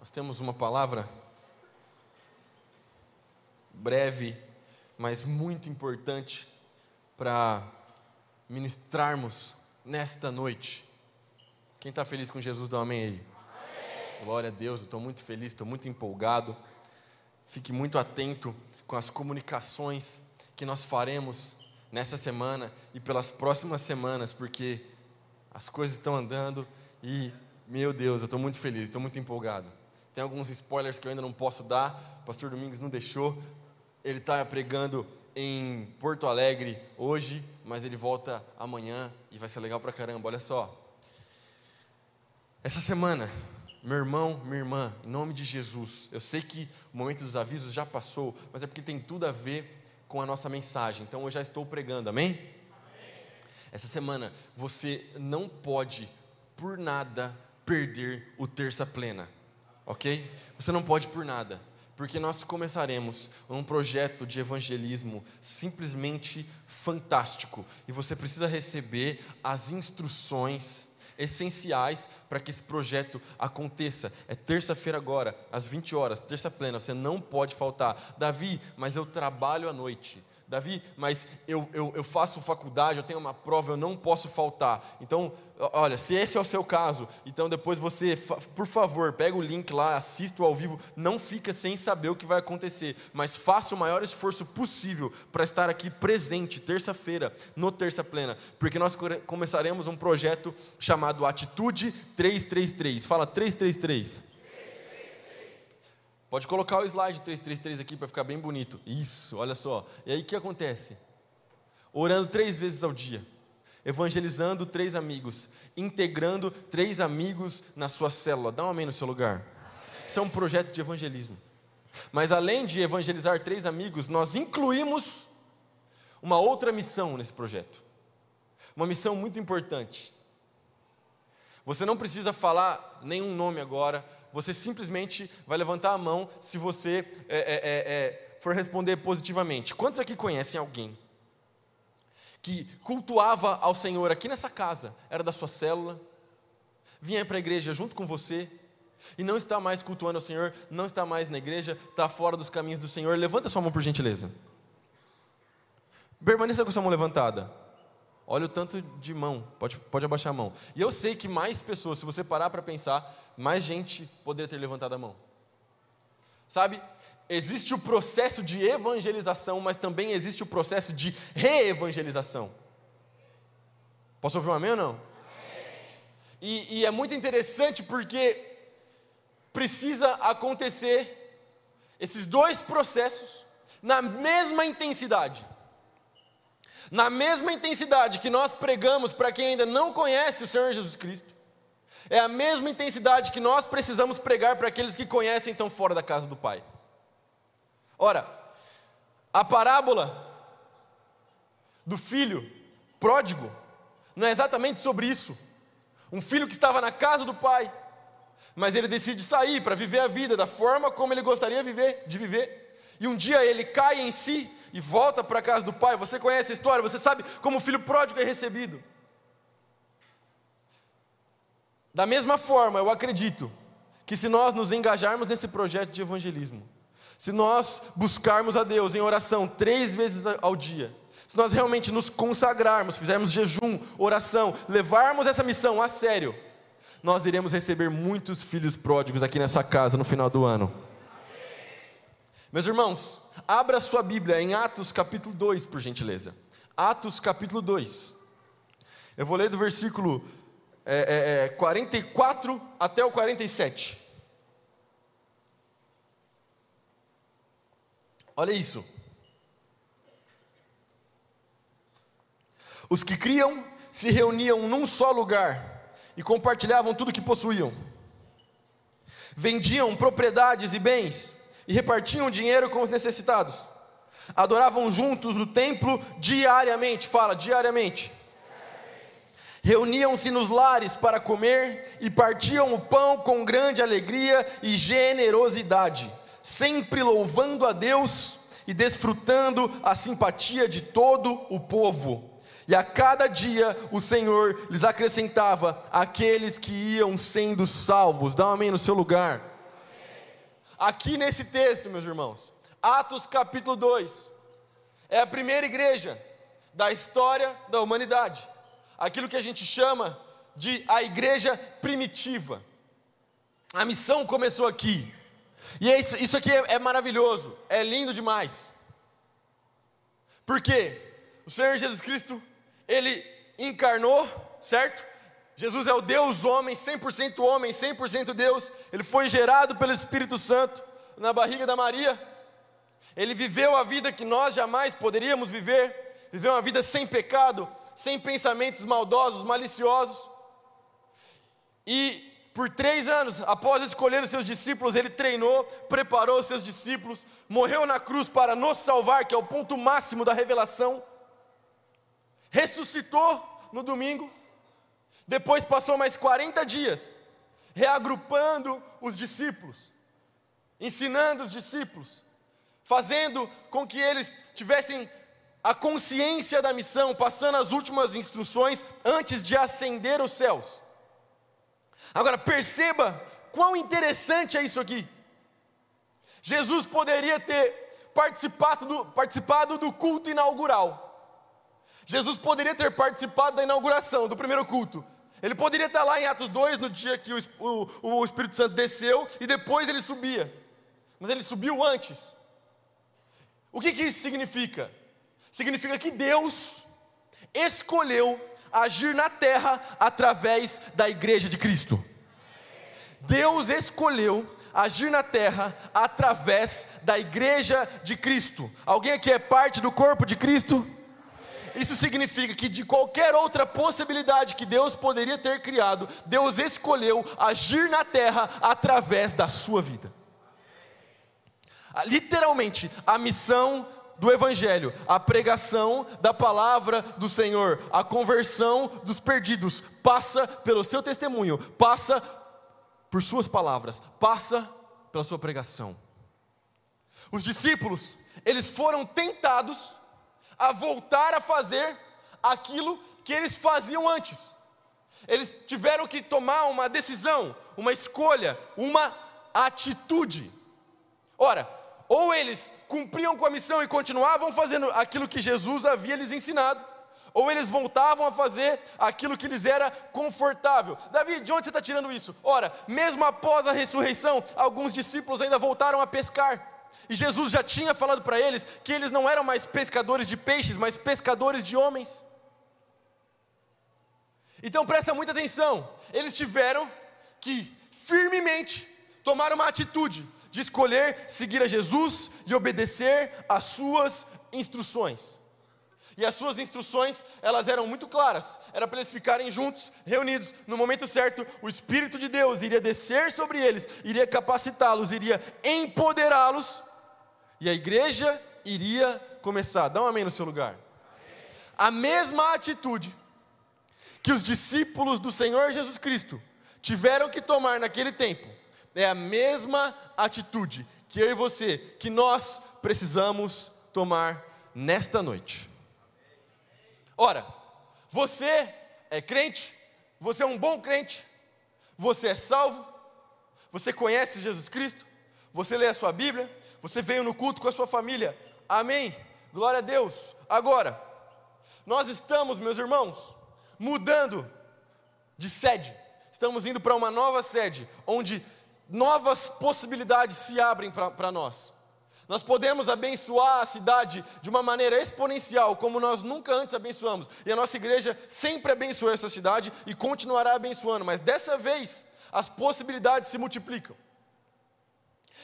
Nós temos uma palavra breve, mas muito importante para ministrarmos nesta noite. Quem está feliz com Jesus, dá um amém aí. Amém. Glória a Deus, eu estou muito feliz, estou muito empolgado. Fique muito atento com as comunicações que nós faremos nessa semana e pelas próximas semanas, porque as coisas estão andando e, meu Deus, eu estou muito feliz, estou muito empolgado. Tem alguns spoilers que eu ainda não posso dar, o pastor Domingos não deixou. Ele está pregando em Porto Alegre hoje, mas ele volta amanhã e vai ser legal pra caramba. Olha só. Essa semana, meu irmão, minha irmã, em nome de Jesus, eu sei que o momento dos avisos já passou, mas é porque tem tudo a ver com a nossa mensagem. Então eu já estou pregando, amém? amém. Essa semana você não pode, por nada, perder o terça plena ok? Você não pode por nada, porque nós começaremos um projeto de evangelismo simplesmente fantástico e você precisa receber as instruções essenciais para que esse projeto aconteça. É terça-feira agora, às 20 horas, terça plena, você não pode faltar. Davi, mas eu trabalho à noite. Davi, mas eu, eu, eu, faço faculdade, eu tenho uma prova, eu não posso faltar. Então, olha, se esse é o seu caso, então depois você, por favor, pega o link lá, assista ao vivo, não fica sem saber o que vai acontecer, mas faça o maior esforço possível para estar aqui presente, terça-feira, no Terça Plena, porque nós começaremos um projeto chamado Atitude 333. Fala 333. Pode colocar o slide 333 aqui para ficar bem bonito. Isso, olha só. E aí o que acontece? Orando três vezes ao dia, evangelizando três amigos, integrando três amigos na sua célula. Dá um amém no seu lugar. Isso é um projeto de evangelismo. Mas além de evangelizar três amigos, nós incluímos uma outra missão nesse projeto. Uma missão muito importante. Você não precisa falar nenhum nome agora, você simplesmente vai levantar a mão se você é, é, é, é, for responder positivamente. Quantos aqui conhecem alguém que cultuava ao Senhor aqui nessa casa, era da sua célula, vinha para a igreja junto com você, e não está mais cultuando ao Senhor, não está mais na igreja, está fora dos caminhos do Senhor? Levanta sua mão por gentileza. Permaneça com sua mão levantada. Olha o tanto de mão, pode, pode abaixar a mão. E eu sei que mais pessoas, se você parar para pensar, mais gente poderia ter levantado a mão. Sabe, existe o processo de evangelização, mas também existe o processo de reevangelização. Posso ouvir um amém ou não? E, e é muito interessante porque precisa acontecer esses dois processos na mesma intensidade. Na mesma intensidade que nós pregamos para quem ainda não conhece o Senhor Jesus Cristo, é a mesma intensidade que nós precisamos pregar para aqueles que conhecem estão fora da casa do Pai. Ora, a parábola do filho pródigo não é exatamente sobre isso. Um filho que estava na casa do pai, mas ele decide sair para viver a vida da forma como ele gostaria de viver, de viver. E um dia ele cai em si e volta para a casa do pai. Você conhece a história, você sabe como o filho pródigo é recebido. Da mesma forma, eu acredito que se nós nos engajarmos nesse projeto de evangelismo, se nós buscarmos a Deus em oração três vezes ao dia, se nós realmente nos consagrarmos, fizermos jejum, oração, levarmos essa missão a sério, nós iremos receber muitos filhos pródigos aqui nessa casa no final do ano. Meus irmãos, abra sua Bíblia em Atos capítulo 2, por gentileza. Atos capítulo 2. Eu vou ler do versículo é, é, 44 é, até o 47. Olha isso. Os que criam se reuniam num só lugar e compartilhavam tudo que possuíam. Vendiam propriedades e bens e repartiam dinheiro com os necessitados. Adoravam juntos no templo diariamente, fala, diariamente. Reuniam-se nos lares para comer e partiam o pão com grande alegria e generosidade, sempre louvando a Deus e desfrutando a simpatia de todo o povo. E a cada dia o Senhor lhes acrescentava aqueles que iam sendo salvos. Dá um amém no seu lugar. Aqui nesse texto, meus irmãos, Atos capítulo 2, é a primeira igreja da história da humanidade, aquilo que a gente chama de a igreja primitiva. A missão começou aqui, e é isso, isso aqui é, é maravilhoso, é lindo demais, porque o Senhor Jesus Cristo, ele encarnou, certo? Jesus é o Deus homem, 100% homem, 100% Deus. Ele foi gerado pelo Espírito Santo na barriga da Maria. Ele viveu a vida que nós jamais poderíamos viver. Viveu uma vida sem pecado, sem pensamentos maldosos, maliciosos. E por três anos, após escolher os seus discípulos, ele treinou, preparou os seus discípulos, morreu na cruz para nos salvar, que é o ponto máximo da revelação. Ressuscitou no domingo depois passou mais 40 dias reagrupando os discípulos, ensinando os discípulos, fazendo com que eles tivessem a consciência da missão, passando as últimas instruções antes de ascender os céus. Agora perceba quão interessante é isso aqui. Jesus poderia ter participado do, participado do culto inaugural. Jesus poderia ter participado da inauguração, do primeiro culto. Ele poderia estar lá em Atos 2, no dia que o, o, o Espírito Santo desceu, e depois ele subia. Mas ele subiu antes. O que, que isso significa? Significa que Deus escolheu agir na terra através da igreja de Cristo. Deus escolheu agir na terra através da igreja de Cristo. Alguém aqui é parte do corpo de Cristo? Isso significa que de qualquer outra possibilidade que Deus poderia ter criado, Deus escolheu agir na terra através da sua vida. Literalmente, a missão do Evangelho, a pregação da palavra do Senhor, a conversão dos perdidos, passa pelo seu testemunho, passa por suas palavras, passa pela sua pregação. Os discípulos, eles foram tentados a voltar a fazer aquilo que eles faziam antes. Eles tiveram que tomar uma decisão, uma escolha, uma atitude. Ora, ou eles cumpriam com a missão e continuavam fazendo aquilo que Jesus havia lhes ensinado, ou eles voltavam a fazer aquilo que lhes era confortável. Davi, de onde você está tirando isso? Ora, mesmo após a ressurreição, alguns discípulos ainda voltaram a pescar. E Jesus já tinha falado para eles que eles não eram mais pescadores de peixes, mas pescadores de homens. Então presta muita atenção, eles tiveram que firmemente tomar uma atitude de escolher seguir a Jesus e obedecer às suas instruções. E as suas instruções, elas eram muito claras. Era para eles ficarem juntos, reunidos. No momento certo, o Espírito de Deus iria descer sobre eles, iria capacitá-los, iria empoderá-los e a igreja iria começar. Dá um amém no seu lugar. A mesma atitude que os discípulos do Senhor Jesus Cristo tiveram que tomar naquele tempo, é a mesma atitude que eu e você, que nós precisamos tomar nesta noite. Ora, você é crente, você é um bom crente, você é salvo, você conhece Jesus Cristo, você lê a sua Bíblia, você veio no culto com a sua família. Amém. Glória a Deus. Agora, nós estamos, meus irmãos, mudando de sede. Estamos indo para uma nova sede, onde novas possibilidades se abrem para nós. Nós podemos abençoar a cidade de uma maneira exponencial, como nós nunca antes abençoamos. E a nossa igreja sempre abençoou essa cidade e continuará abençoando, mas dessa vez as possibilidades se multiplicam.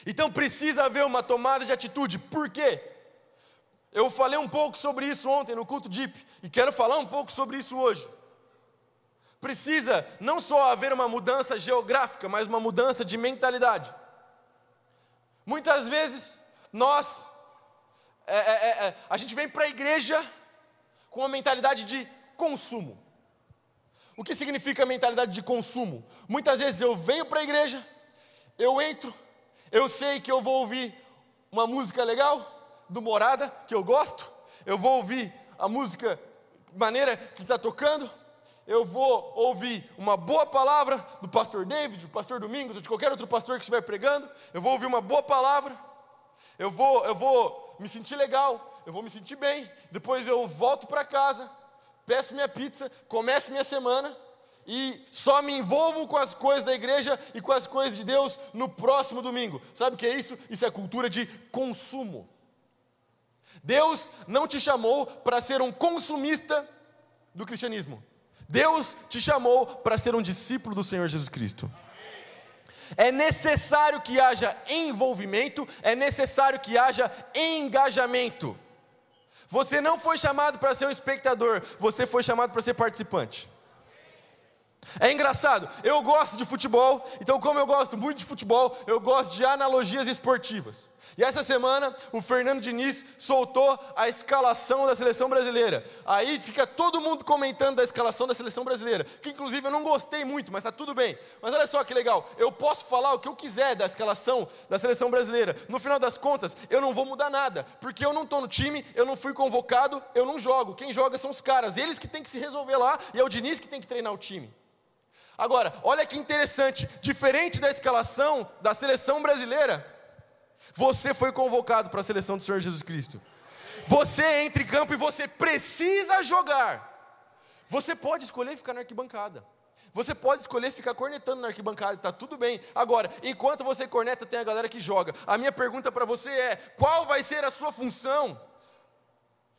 Então precisa haver uma tomada de atitude. Por quê? Eu falei um pouco sobre isso ontem no culto Deep e quero falar um pouco sobre isso hoje. Precisa não só haver uma mudança geográfica, mas uma mudança de mentalidade. Muitas vezes nós, é, é, é, é a gente vem para a igreja com uma mentalidade de consumo. O que significa mentalidade de consumo? Muitas vezes eu venho para a igreja, eu entro, eu sei que eu vou ouvir uma música legal, do Morada, que eu gosto, eu vou ouvir a música maneira que está tocando, eu vou ouvir uma boa palavra do pastor David, do pastor Domingos, ou de qualquer outro pastor que estiver pregando, eu vou ouvir uma boa palavra, eu vou, eu vou me sentir legal, eu vou me sentir bem, depois eu volto para casa, peço minha pizza, começo minha semana, e só me envolvo com as coisas da igreja e com as coisas de Deus no próximo domingo. Sabe o que é isso? Isso é cultura de consumo. Deus não te chamou para ser um consumista do cristianismo. Deus te chamou para ser um discípulo do Senhor Jesus Cristo. É necessário que haja envolvimento, é necessário que haja engajamento. Você não foi chamado para ser um espectador, você foi chamado para ser participante. É engraçado, eu gosto de futebol, então, como eu gosto muito de futebol, eu gosto de analogias esportivas. E essa semana o Fernando Diniz soltou a escalação da seleção brasileira. Aí fica todo mundo comentando da escalação da seleção brasileira, que inclusive eu não gostei muito, mas está tudo bem. Mas olha só que legal, eu posso falar o que eu quiser da escalação da seleção brasileira. No final das contas, eu não vou mudar nada, porque eu não estou no time, eu não fui convocado, eu não jogo. Quem joga são os caras, eles que têm que se resolver lá e é o Diniz que tem que treinar o time. Agora, olha que interessante, diferente da escalação da seleção brasileira, você foi convocado para a seleção do Senhor Jesus Cristo. Você entra em campo e você precisa jogar. Você pode escolher ficar na arquibancada. Você pode escolher ficar cornetando na arquibancada, está tudo bem. Agora, enquanto você corneta, tem a galera que joga. A minha pergunta para você é: qual vai ser a sua função?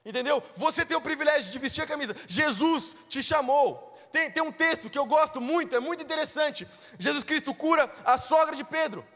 Entendeu? Você tem o privilégio de vestir a camisa. Jesus te chamou. Tem, tem um texto que eu gosto muito, é muito interessante. Jesus Cristo cura a sogra de Pedro.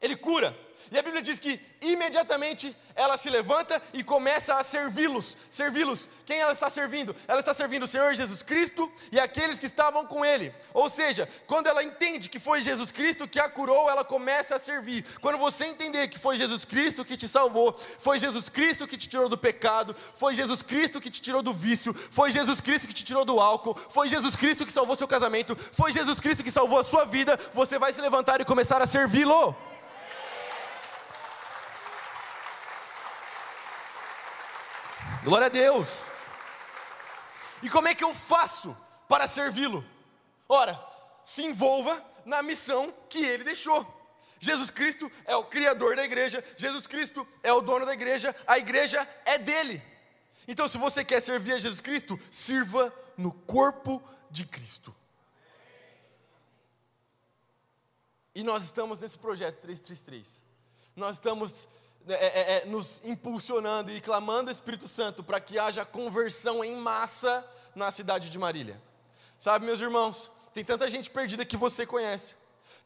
Ele cura. E a Bíblia diz que imediatamente ela se levanta e começa a servi-los. Servi-los. Quem ela está servindo? Ela está servindo o Senhor Jesus Cristo e aqueles que estavam com ele. Ou seja, quando ela entende que foi Jesus Cristo que a curou, ela começa a servir. Quando você entender que foi Jesus Cristo que te salvou, foi Jesus Cristo que te tirou do pecado, foi Jesus Cristo que te tirou do vício, foi Jesus Cristo que te tirou do álcool, foi Jesus Cristo que salvou seu casamento, foi Jesus Cristo que salvou a sua vida, você vai se levantar e começar a servi-lo. Glória a Deus. E como é que eu faço para servi-lo? Ora, se envolva na missão que ele deixou. Jesus Cristo é o criador da igreja, Jesus Cristo é o dono da igreja, a igreja é dele. Então, se você quer servir a Jesus Cristo, sirva no corpo de Cristo. E nós estamos nesse projeto 333. Nós estamos é, é, é, nos impulsionando e clamando o Espírito Santo para que haja conversão em massa na cidade de Marília. Sabe, meus irmãos, tem tanta gente perdida que você conhece.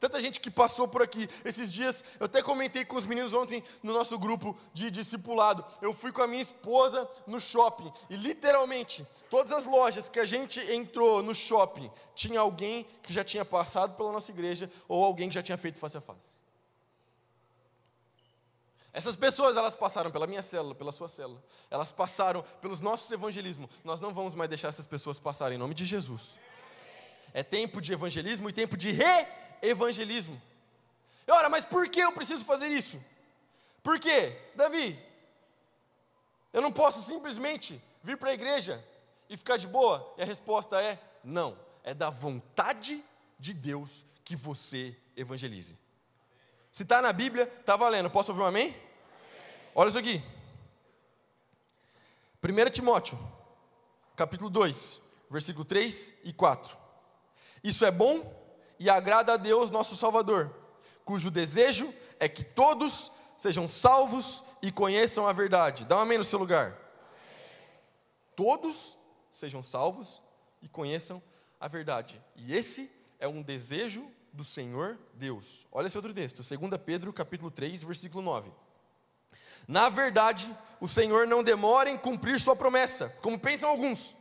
Tanta gente que passou por aqui esses dias. Eu até comentei com os meninos ontem no nosso grupo de discipulado. Eu fui com a minha esposa no shopping e literalmente todas as lojas que a gente entrou no shopping tinha alguém que já tinha passado pela nossa igreja ou alguém que já tinha feito face a face. Essas pessoas, elas passaram pela minha célula, pela sua célula. Elas passaram pelos nossos evangelismos. Nós não vamos mais deixar essas pessoas passarem em nome de Jesus. É tempo de evangelismo e tempo de re-evangelismo. Ora, mas por que eu preciso fazer isso? Por quê? Davi, eu não posso simplesmente vir para a igreja e ficar de boa? E a resposta é não. É da vontade de Deus que você evangelize. Se está na Bíblia, está valendo. Posso ouvir um amém? amém? Olha isso aqui. 1 Timóteo, capítulo 2, versículo 3 e 4. Isso é bom e agrada a Deus, nosso Salvador, cujo desejo é que todos sejam salvos e conheçam a verdade. Dá um amém no seu lugar. Amém. Todos sejam salvos e conheçam a verdade. E esse é um desejo do Senhor Deus. Olha esse outro texto, 2 Pedro capítulo 3, versículo 9. Na verdade, o Senhor não demora em cumprir sua promessa, como pensam alguns.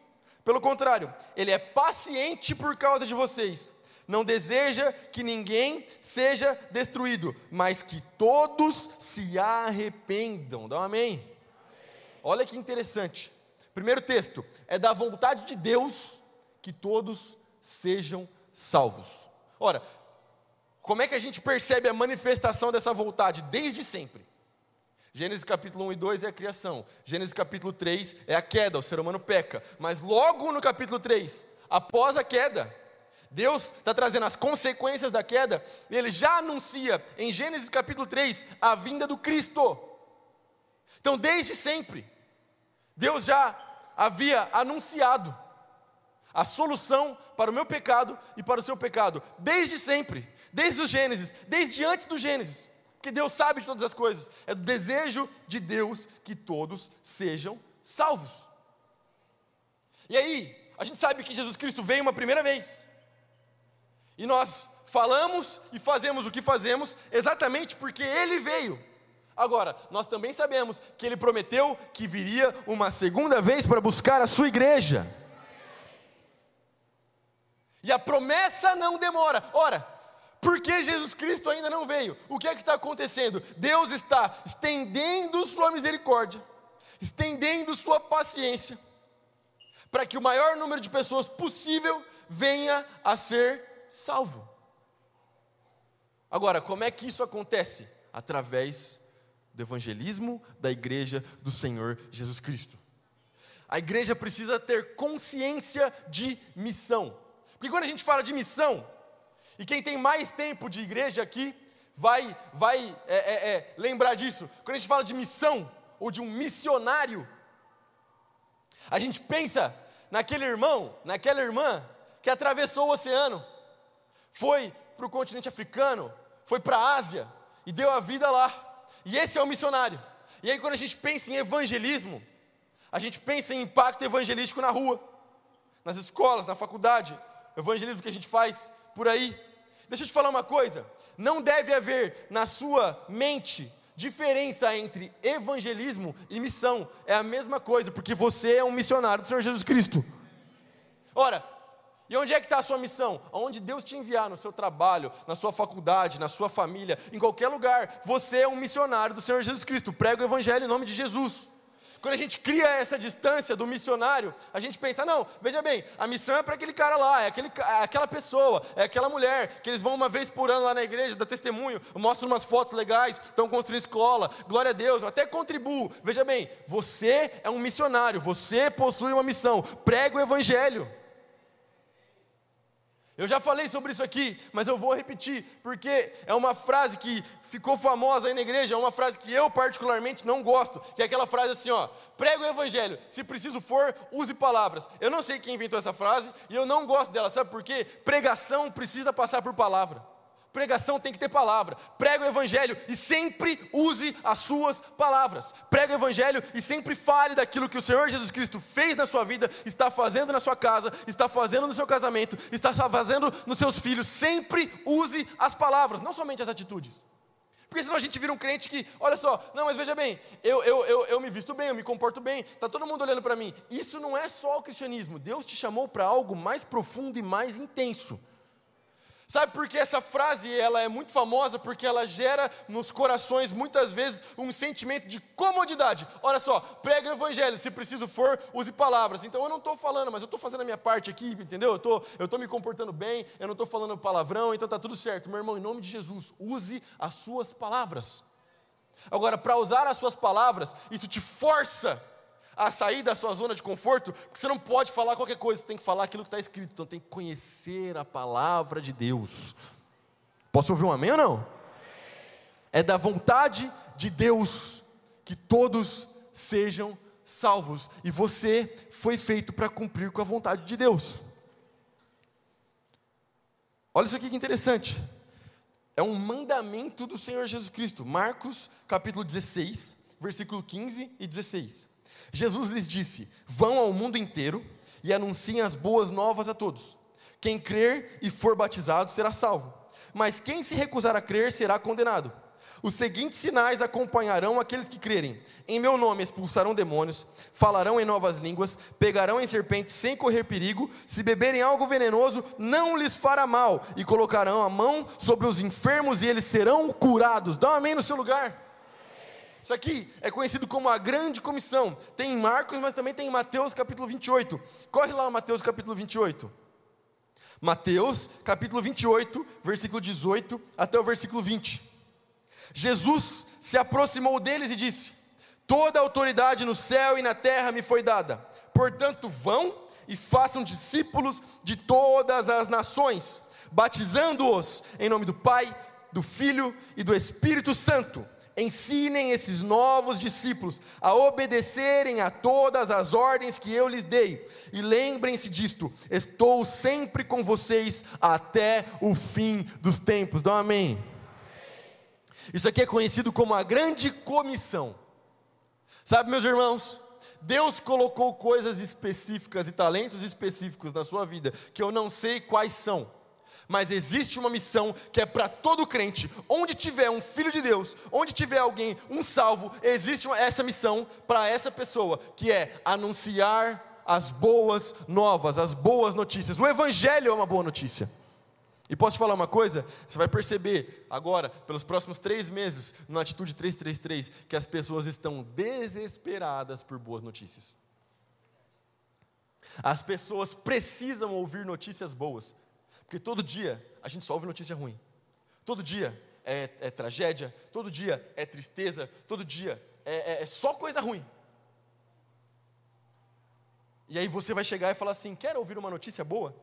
Pelo contrário, ele é paciente por causa de vocês. Não deseja que ninguém seja destruído, mas que todos se arrependam. Dá um amém? amém. Olha que interessante. Primeiro texto, é da vontade de Deus que todos sejam salvos. Ora, como é que a gente percebe a manifestação dessa vontade? Desde sempre. Gênesis capítulo 1 e 2 é a criação. Gênesis capítulo 3 é a queda, o ser humano peca. Mas logo no capítulo 3, após a queda. Deus está trazendo as consequências da queda, ele já anuncia em Gênesis capítulo 3 a vinda do Cristo. Então, desde sempre, Deus já havia anunciado a solução para o meu pecado e para o seu pecado, desde sempre, desde o Gênesis, desde antes do Gênesis, porque Deus sabe de todas as coisas, é do desejo de Deus que todos sejam salvos. E aí, a gente sabe que Jesus Cristo veio uma primeira vez, e nós falamos e fazemos o que fazemos exatamente porque Ele veio. Agora, nós também sabemos que Ele prometeu que viria uma segunda vez para buscar a sua igreja. E a promessa não demora. Ora, por que Jesus Cristo ainda não veio? O que é que está acontecendo? Deus está estendendo sua misericórdia, estendendo sua paciência, para que o maior número de pessoas possível venha a ser salvo. Agora, como é que isso acontece? Através do evangelismo da igreja do Senhor Jesus Cristo. A igreja precisa ter consciência de missão. Porque quando a gente fala de missão, e quem tem mais tempo de igreja aqui vai, vai é, é, é, lembrar disso. Quando a gente fala de missão, ou de um missionário, a gente pensa naquele irmão, naquela irmã que atravessou o oceano, foi para o continente africano, foi para a Ásia e deu a vida lá. E esse é o missionário. E aí, quando a gente pensa em evangelismo, a gente pensa em impacto evangelístico na rua, nas escolas, na faculdade, evangelismo que a gente faz por aí. Deixa eu te falar uma coisa: não deve haver na sua mente diferença entre evangelismo e missão. É a mesma coisa, porque você é um missionário do Senhor Jesus Cristo. Ora, e onde é que está a sua missão? Onde Deus te enviar, no seu trabalho, na sua faculdade, na sua família, em qualquer lugar, você é um missionário do Senhor Jesus Cristo. Prega o Evangelho em nome de Jesus. Quando a gente cria essa distância do missionário, a gente pensa, não, veja bem, a missão é para aquele cara lá, é, aquele, é aquela pessoa, é aquela mulher, que eles vão uma vez por ano lá na igreja, dá testemunho, mostram umas fotos legais, estão construindo escola, glória a Deus, eu até contribuo. Veja bem, você é um missionário, você possui uma missão, prega o evangelho. Eu já falei sobre isso aqui, mas eu vou repetir, porque é uma frase que ficou famosa aí na igreja, é uma frase que eu particularmente não gosto, que é aquela frase assim, ó, prega o evangelho, se preciso for, use palavras. Eu não sei quem inventou essa frase e eu não gosto dela, sabe por quê? Pregação precisa passar por palavra. Pregação tem que ter palavra. Prega o Evangelho e sempre use as suas palavras. Prega o Evangelho e sempre fale daquilo que o Senhor Jesus Cristo fez na sua vida, está fazendo na sua casa, está fazendo no seu casamento, está fazendo nos seus filhos. Sempre use as palavras, não somente as atitudes. Porque senão a gente vira um crente que, olha só, não, mas veja bem, eu, eu, eu, eu me visto bem, eu me comporto bem, está todo mundo olhando para mim. Isso não é só o cristianismo. Deus te chamou para algo mais profundo e mais intenso. Sabe por que essa frase ela é muito famosa? Porque ela gera nos corações muitas vezes um sentimento de comodidade. Olha só, prega o evangelho, se preciso for, use palavras. Então eu não estou falando, mas eu estou fazendo a minha parte aqui, entendeu? Eu tô, estou me comportando bem, eu não estou falando palavrão, então está tudo certo. Meu irmão, em nome de Jesus, use as suas palavras. Agora, para usar as suas palavras, isso te força a sair da sua zona de conforto, porque você não pode falar qualquer coisa, você tem que falar aquilo que está escrito, então tem que conhecer a palavra de Deus. Posso ouvir um amém ou não? É da vontade de Deus que todos sejam salvos, e você foi feito para cumprir com a vontade de Deus. Olha isso aqui que interessante. É um mandamento do Senhor Jesus Cristo. Marcos, capítulo 16, versículo 15 e 16. Jesus lhes disse: Vão ao mundo inteiro e anunciem as boas novas a todos. Quem crer e for batizado será salvo, mas quem se recusar a crer será condenado. Os seguintes sinais acompanharão aqueles que crerem: em meu nome expulsarão demônios, falarão em novas línguas, pegarão em serpentes sem correr perigo, se beberem algo venenoso, não lhes fará mal, e colocarão a mão sobre os enfermos e eles serão curados. Dá um amém no seu lugar. Isso aqui é conhecido como a grande comissão. Tem em Marcos, mas também tem em Mateus capítulo 28. Corre lá, Mateus capítulo 28. Mateus capítulo 28, versículo 18 até o versículo 20. Jesus se aproximou deles e disse: Toda autoridade no céu e na terra me foi dada. Portanto, vão e façam discípulos de todas as nações, batizando-os em nome do Pai, do Filho e do Espírito Santo. Ensinem esses novos discípulos a obedecerem a todas as ordens que eu lhes dei. E lembrem-se disto: estou sempre com vocês até o fim dos tempos. Dá um amém. Isso aqui é conhecido como a grande comissão. Sabe, meus irmãos, Deus colocou coisas específicas e talentos específicos na sua vida que eu não sei quais são mas existe uma missão que é para todo crente, onde tiver um filho de Deus, onde tiver alguém, um salvo, existe essa missão para essa pessoa, que é anunciar as boas novas, as boas notícias. O Evangelho é uma boa notícia. E posso te falar uma coisa? Você vai perceber agora, pelos próximos três meses, no Atitude 333, que as pessoas estão desesperadas por boas notícias. As pessoas precisam ouvir notícias boas. Porque todo dia a gente só ouve notícia ruim. Todo dia é, é tragédia, todo dia é tristeza, todo dia é, é, é só coisa ruim. E aí você vai chegar e falar assim: quer ouvir uma notícia boa?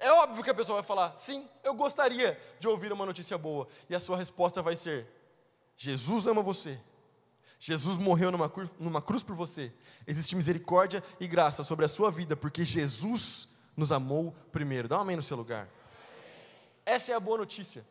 É óbvio que a pessoa vai falar: sim, eu gostaria de ouvir uma notícia boa. E a sua resposta vai ser: Jesus ama você. Jesus morreu numa cruz, numa cruz por você. Existe misericórdia e graça sobre a sua vida, porque Jesus nos amou primeiro. Dá um amém no seu lugar. Essa é a boa notícia.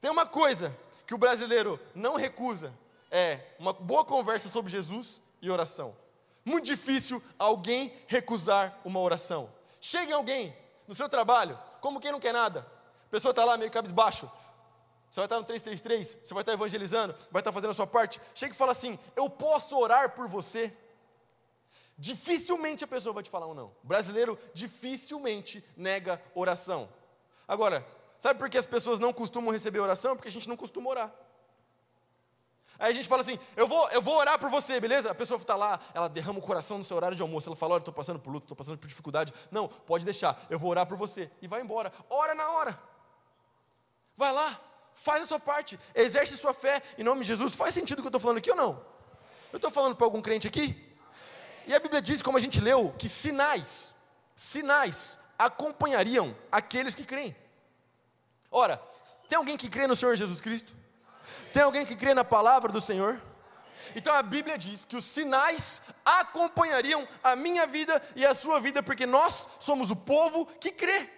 Tem uma coisa que o brasileiro não recusa: é uma boa conversa sobre Jesus e oração. Muito difícil alguém recusar uma oração. Chega alguém no seu trabalho, como quem não quer nada. A pessoa está lá meio cabisbaixo. Você vai estar no 333, você vai estar evangelizando, vai estar fazendo a sua parte. Chega e fala assim: Eu posso orar por você? Dificilmente a pessoa vai te falar um não. O brasileiro dificilmente nega oração. Agora, sabe por que as pessoas não costumam receber oração? Porque a gente não costuma orar. Aí a gente fala assim: eu vou, eu vou orar por você, beleza? A pessoa está lá, ela derrama o coração no seu horário de almoço. Ela fala: olha, estou passando por luto, estou passando por dificuldade. Não, pode deixar, eu vou orar por você. E vai embora. Ora na hora. Vai lá, faz a sua parte, exerce sua fé em nome de Jesus. Faz sentido o que eu estou falando aqui ou não? Eu estou falando para algum crente aqui? E a Bíblia diz, como a gente leu, que sinais, sinais acompanhariam aqueles que creem. Ora, tem alguém que crê no Senhor Jesus Cristo? Tem alguém que crê na palavra do Senhor? Então a Bíblia diz que os sinais acompanhariam a minha vida e a sua vida, porque nós somos o povo que crê.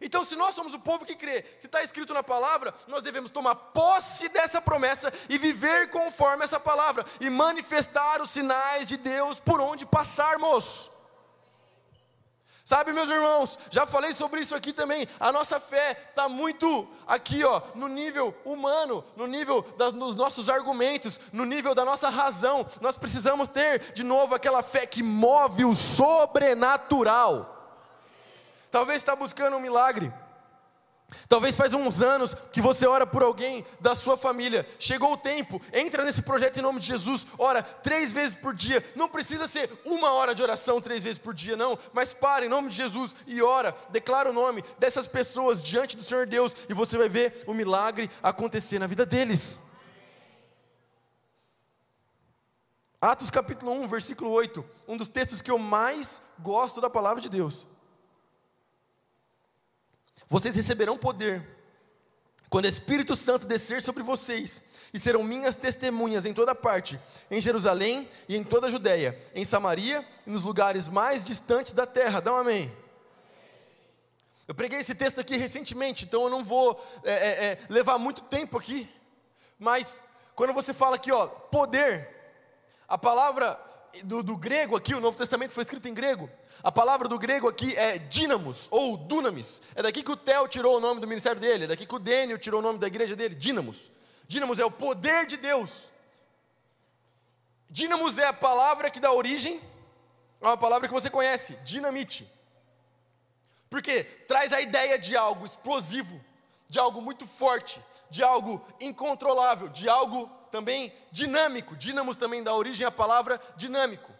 Então, se nós somos o povo que crê, se está escrito na palavra, nós devemos tomar posse dessa promessa e viver conforme essa palavra e manifestar os sinais de Deus por onde passarmos. Sabe, meus irmãos, já falei sobre isso aqui também. A nossa fé está muito aqui, ó, no nível humano, no nível das, dos nossos argumentos, no nível da nossa razão. Nós precisamos ter de novo aquela fé que move o sobrenatural. Talvez está buscando um milagre. Talvez faz uns anos que você ora por alguém da sua família. Chegou o tempo, entra nesse projeto em nome de Jesus. Ora três vezes por dia. Não precisa ser uma hora de oração três vezes por dia, não. Mas para em nome de Jesus e ora. Declara o nome dessas pessoas diante do Senhor Deus e você vai ver o milagre acontecer na vida deles. Atos capítulo 1, versículo 8. Um dos textos que eu mais gosto da palavra de Deus. Vocês receberão poder quando o Espírito Santo descer sobre vocês, e serão minhas testemunhas em toda parte, em Jerusalém e em toda a Judéia, em Samaria e nos lugares mais distantes da terra. Dá um amém. Eu preguei esse texto aqui recentemente, então eu não vou é, é, é, levar muito tempo aqui, mas quando você fala aqui, ó, poder, a palavra do, do grego aqui, o Novo Testamento foi escrito em grego, a palavra do grego aqui é dínamos ou dunamis. É daqui que o Theo tirou o nome do ministério dele, é daqui que o Dênio tirou o nome da igreja dele, dínamos. Dínamos é o poder de Deus. Dínamos é a palavra que dá origem a uma palavra que você conhece, dinamite. Porque traz a ideia de algo explosivo, de algo muito forte, de algo incontrolável, de algo também dinâmico. Dínamos também dá origem à palavra dinâmico.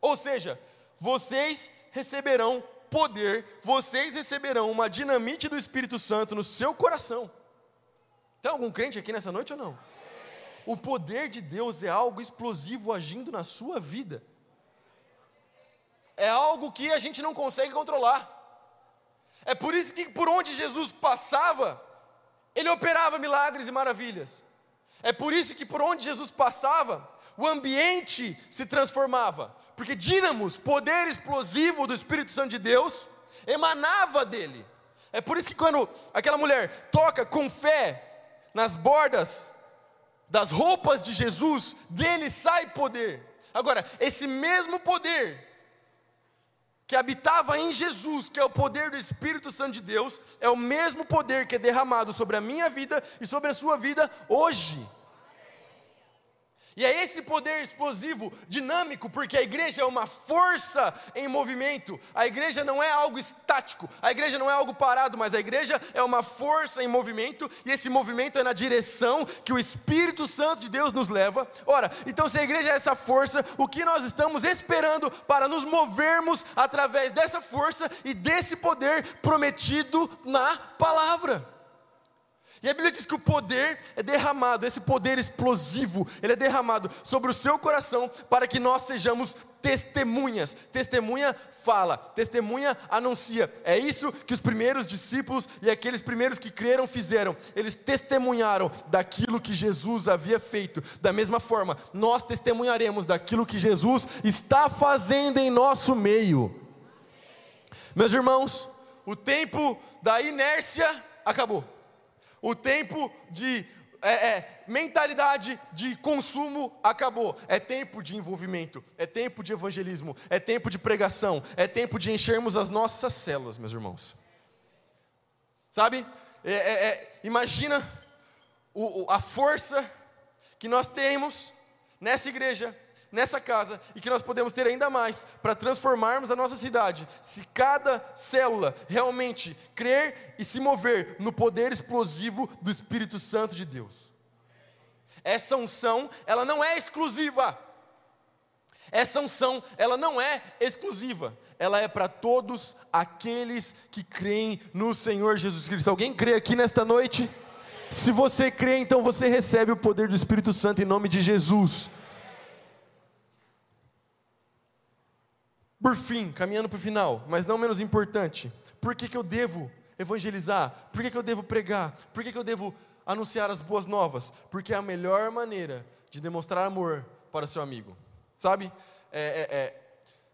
Ou seja, vocês receberão poder, vocês receberão uma dinamite do Espírito Santo no seu coração. Tem algum crente aqui nessa noite ou não? O poder de Deus é algo explosivo agindo na sua vida. é algo que a gente não consegue controlar. É por isso que por onde Jesus passava, ele operava milagres e maravilhas. É por isso que por onde Jesus passava, o ambiente se transformava. Porque dínamos, poder explosivo do Espírito Santo de Deus, emanava dele. É por isso que quando aquela mulher toca com fé nas bordas das roupas de Jesus, dele sai poder. Agora, esse mesmo poder que habitava em Jesus, que é o poder do Espírito Santo de Deus, é o mesmo poder que é derramado sobre a minha vida e sobre a sua vida hoje. E é esse poder explosivo, dinâmico, porque a igreja é uma força em movimento. A igreja não é algo estático, a igreja não é algo parado, mas a igreja é uma força em movimento, e esse movimento é na direção que o Espírito Santo de Deus nos leva. Ora, então se a igreja é essa força, o que nós estamos esperando para nos movermos através dessa força e desse poder prometido na palavra? E a Bíblia diz que o poder é derramado, esse poder explosivo, ele é derramado sobre o seu coração para que nós sejamos testemunhas. Testemunha fala, testemunha anuncia. É isso que os primeiros discípulos e aqueles primeiros que creram fizeram. Eles testemunharam daquilo que Jesus havia feito. Da mesma forma, nós testemunharemos daquilo que Jesus está fazendo em nosso meio. Meus irmãos, o tempo da inércia acabou. O tempo de é, é, mentalidade de consumo acabou. É tempo de envolvimento, é tempo de evangelismo, é tempo de pregação, é tempo de enchermos as nossas células, meus irmãos. Sabe? É, é, é imagina o, o, a força que nós temos nessa igreja nessa casa e que nós podemos ter ainda mais para transformarmos a nossa cidade, se cada célula realmente crer e se mover no poder explosivo do Espírito Santo de Deus. Essa unção, ela não é exclusiva. Essa unção, ela não é exclusiva. Ela é para todos aqueles que creem no Senhor Jesus Cristo. Alguém crê aqui nesta noite? Se você crê, então você recebe o poder do Espírito Santo em nome de Jesus. Por fim, caminhando para o final, mas não menos importante, por que, que eu devo evangelizar? Por que, que eu devo pregar? Por que, que eu devo anunciar as boas novas? Porque é a melhor maneira de demonstrar amor para seu amigo. Sabe? É, é, é,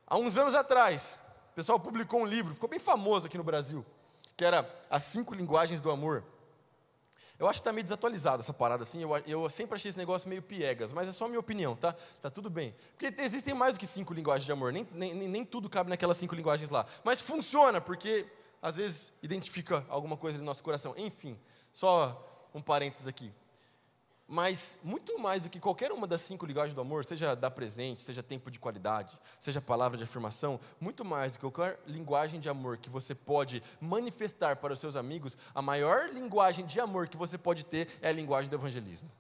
há uns anos atrás, o pessoal publicou um livro, ficou bem famoso aqui no Brasil, que era As Cinco Linguagens do Amor. Eu acho que está meio desatualizado essa parada assim. Eu, eu, sempre achei esse negócio meio piegas, mas é só minha opinião, tá? Tá tudo bem. Porque existem mais do que cinco linguagens de amor, nem, nem, nem tudo cabe naquelas cinco linguagens lá. Mas funciona, porque às vezes identifica alguma coisa no nosso coração. Enfim, só um parênteses aqui. Mas muito mais do que qualquer uma das cinco linguagens do amor, seja dar presente, seja tempo de qualidade, seja palavra de afirmação, muito mais do que qualquer linguagem de amor que você pode manifestar para os seus amigos, a maior linguagem de amor que você pode ter é a linguagem do evangelismo.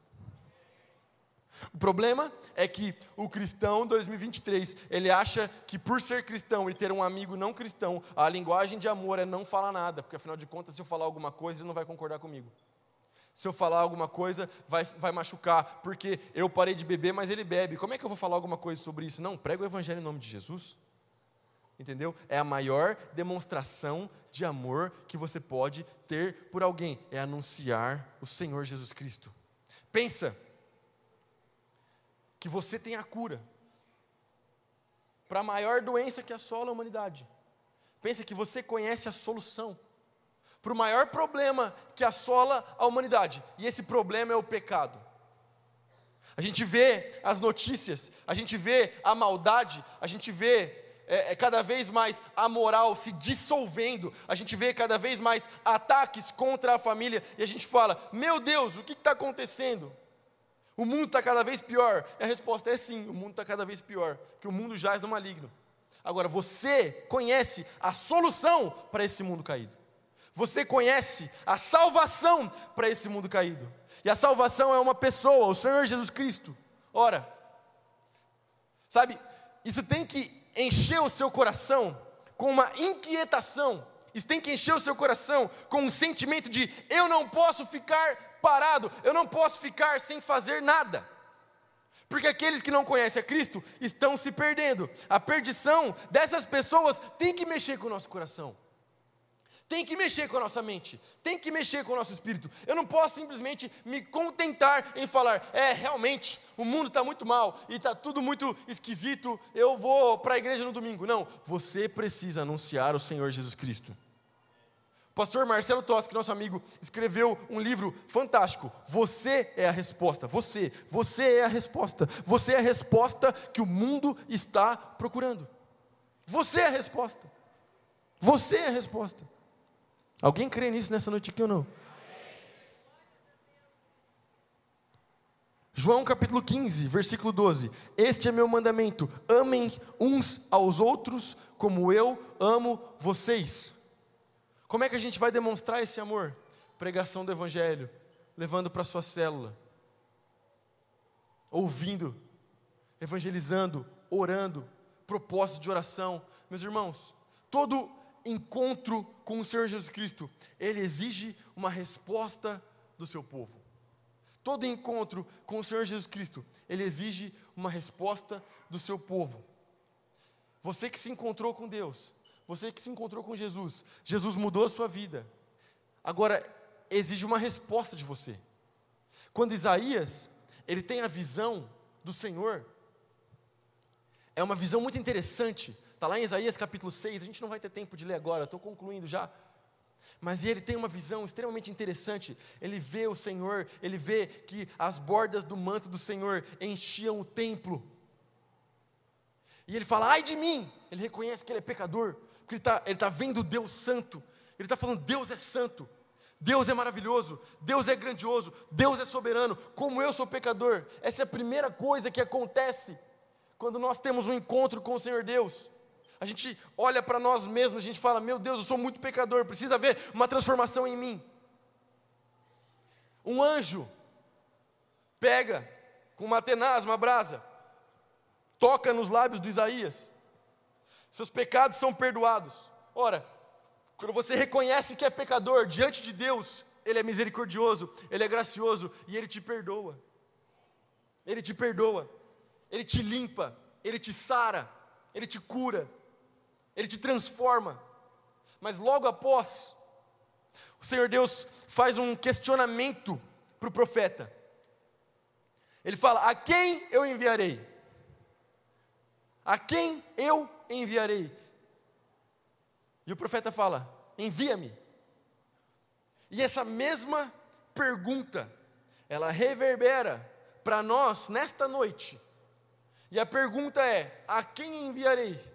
O problema é que o cristão 2023, ele acha que por ser cristão e ter um amigo não cristão, a linguagem de amor é não falar nada, porque afinal de contas, se eu falar alguma coisa, ele não vai concordar comigo. Se eu falar alguma coisa, vai, vai machucar, porque eu parei de beber, mas ele bebe. Como é que eu vou falar alguma coisa sobre isso? Não, prega o Evangelho em nome de Jesus. Entendeu? É a maior demonstração de amor que você pode ter por alguém, é anunciar o Senhor Jesus Cristo. Pensa que você tem a cura para a maior doença que assola a humanidade. Pensa que você conhece a solução para o maior problema que assola a humanidade, e esse problema é o pecado. A gente vê as notícias, a gente vê a maldade, a gente vê é, é, cada vez mais a moral se dissolvendo, a gente vê cada vez mais ataques contra a família, e a gente fala: Meu Deus, o que está acontecendo? O mundo está cada vez pior. E a resposta é sim, o mundo está cada vez pior, porque o mundo jaz no maligno. Agora, você conhece a solução para esse mundo caído. Você conhece a salvação para esse mundo caído. E a salvação é uma pessoa, o Senhor Jesus Cristo. Ora, sabe, isso tem que encher o seu coração com uma inquietação. Isso tem que encher o seu coração com um sentimento de eu não posso ficar parado, eu não posso ficar sem fazer nada. Porque aqueles que não conhecem a Cristo estão se perdendo. A perdição dessas pessoas tem que mexer com o nosso coração. Tem que mexer com a nossa mente, tem que mexer com o nosso espírito. Eu não posso simplesmente me contentar em falar, é, realmente, o mundo está muito mal e está tudo muito esquisito, eu vou para a igreja no domingo. Não, você precisa anunciar o Senhor Jesus Cristo. O pastor Marcelo Toschi, nosso amigo, escreveu um livro fantástico. Você é a resposta. Você, você é a resposta. Você é a resposta que o mundo está procurando. Você é a resposta. Você é a resposta. Alguém crê nisso nessa noite aqui ou não? João capítulo 15, versículo 12: Este é meu mandamento: amem uns aos outros como eu amo vocês. Como é que a gente vai demonstrar esse amor? Pregação do Evangelho, levando para sua célula, ouvindo, evangelizando, orando, propósito de oração. Meus irmãos, todo encontro com o Senhor Jesus Cristo, ele exige uma resposta do seu povo. Todo encontro com o Senhor Jesus Cristo, ele exige uma resposta do seu povo. Você que se encontrou com Deus, você que se encontrou com Jesus, Jesus mudou a sua vida. Agora exige uma resposta de você. Quando Isaías, ele tem a visão do Senhor, é uma visão muito interessante, Está lá em Isaías capítulo 6, a gente não vai ter tempo de ler agora, estou concluindo já. Mas ele tem uma visão extremamente interessante. Ele vê o Senhor, ele vê que as bordas do manto do Senhor enchiam o templo. E ele fala: ai de mim! Ele reconhece que ele é pecador, porque ele está ele tá vendo Deus santo. Ele está falando: Deus é santo, Deus é maravilhoso, Deus é grandioso, Deus é soberano, como eu sou pecador. Essa é a primeira coisa que acontece quando nós temos um encontro com o Senhor Deus. A gente olha para nós mesmos, a gente fala: Meu Deus, eu sou muito pecador, precisa haver uma transformação em mim. Um anjo pega com uma tenaz, uma brasa, toca nos lábios do Isaías, seus pecados são perdoados. Ora, quando você reconhece que é pecador diante de Deus, Ele é misericordioso, Ele é gracioso e Ele te perdoa. Ele te perdoa, Ele te limpa, Ele te sara, Ele te cura ele te transforma. Mas logo após, o Senhor Deus faz um questionamento para o profeta. Ele fala: A quem eu enviarei? A quem eu enviarei? E o profeta fala: Envia-me. E essa mesma pergunta, ela reverbera para nós nesta noite. E a pergunta é: A quem enviarei?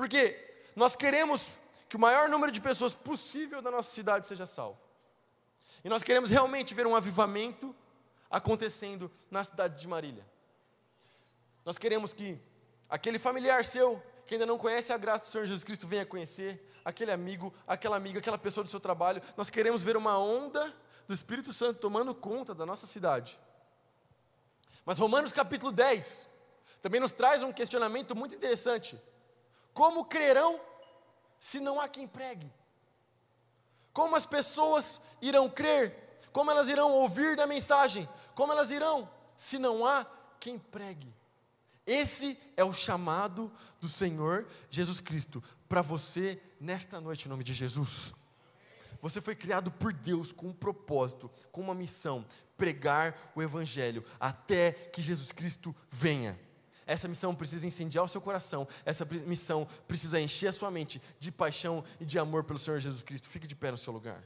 Porque nós queremos que o maior número de pessoas possível da nossa cidade seja salvo. E nós queremos realmente ver um avivamento acontecendo na cidade de Marília. Nós queremos que aquele familiar seu que ainda não conhece a graça do Senhor Jesus Cristo venha conhecer, aquele amigo, aquela amiga, aquela pessoa do seu trabalho. Nós queremos ver uma onda do Espírito Santo tomando conta da nossa cidade. Mas Romanos capítulo 10 também nos traz um questionamento muito interessante. Como crerão se não há quem pregue? Como as pessoas irão crer? Como elas irão ouvir da mensagem? Como elas irão se não há quem pregue? Esse é o chamado do Senhor Jesus Cristo para você nesta noite, em nome de Jesus. Você foi criado por Deus com um propósito, com uma missão: pregar o Evangelho até que Jesus Cristo venha. Essa missão precisa incendiar o seu coração. Essa missão precisa encher a sua mente de paixão e de amor pelo Senhor Jesus Cristo. Fique de pé no seu lugar.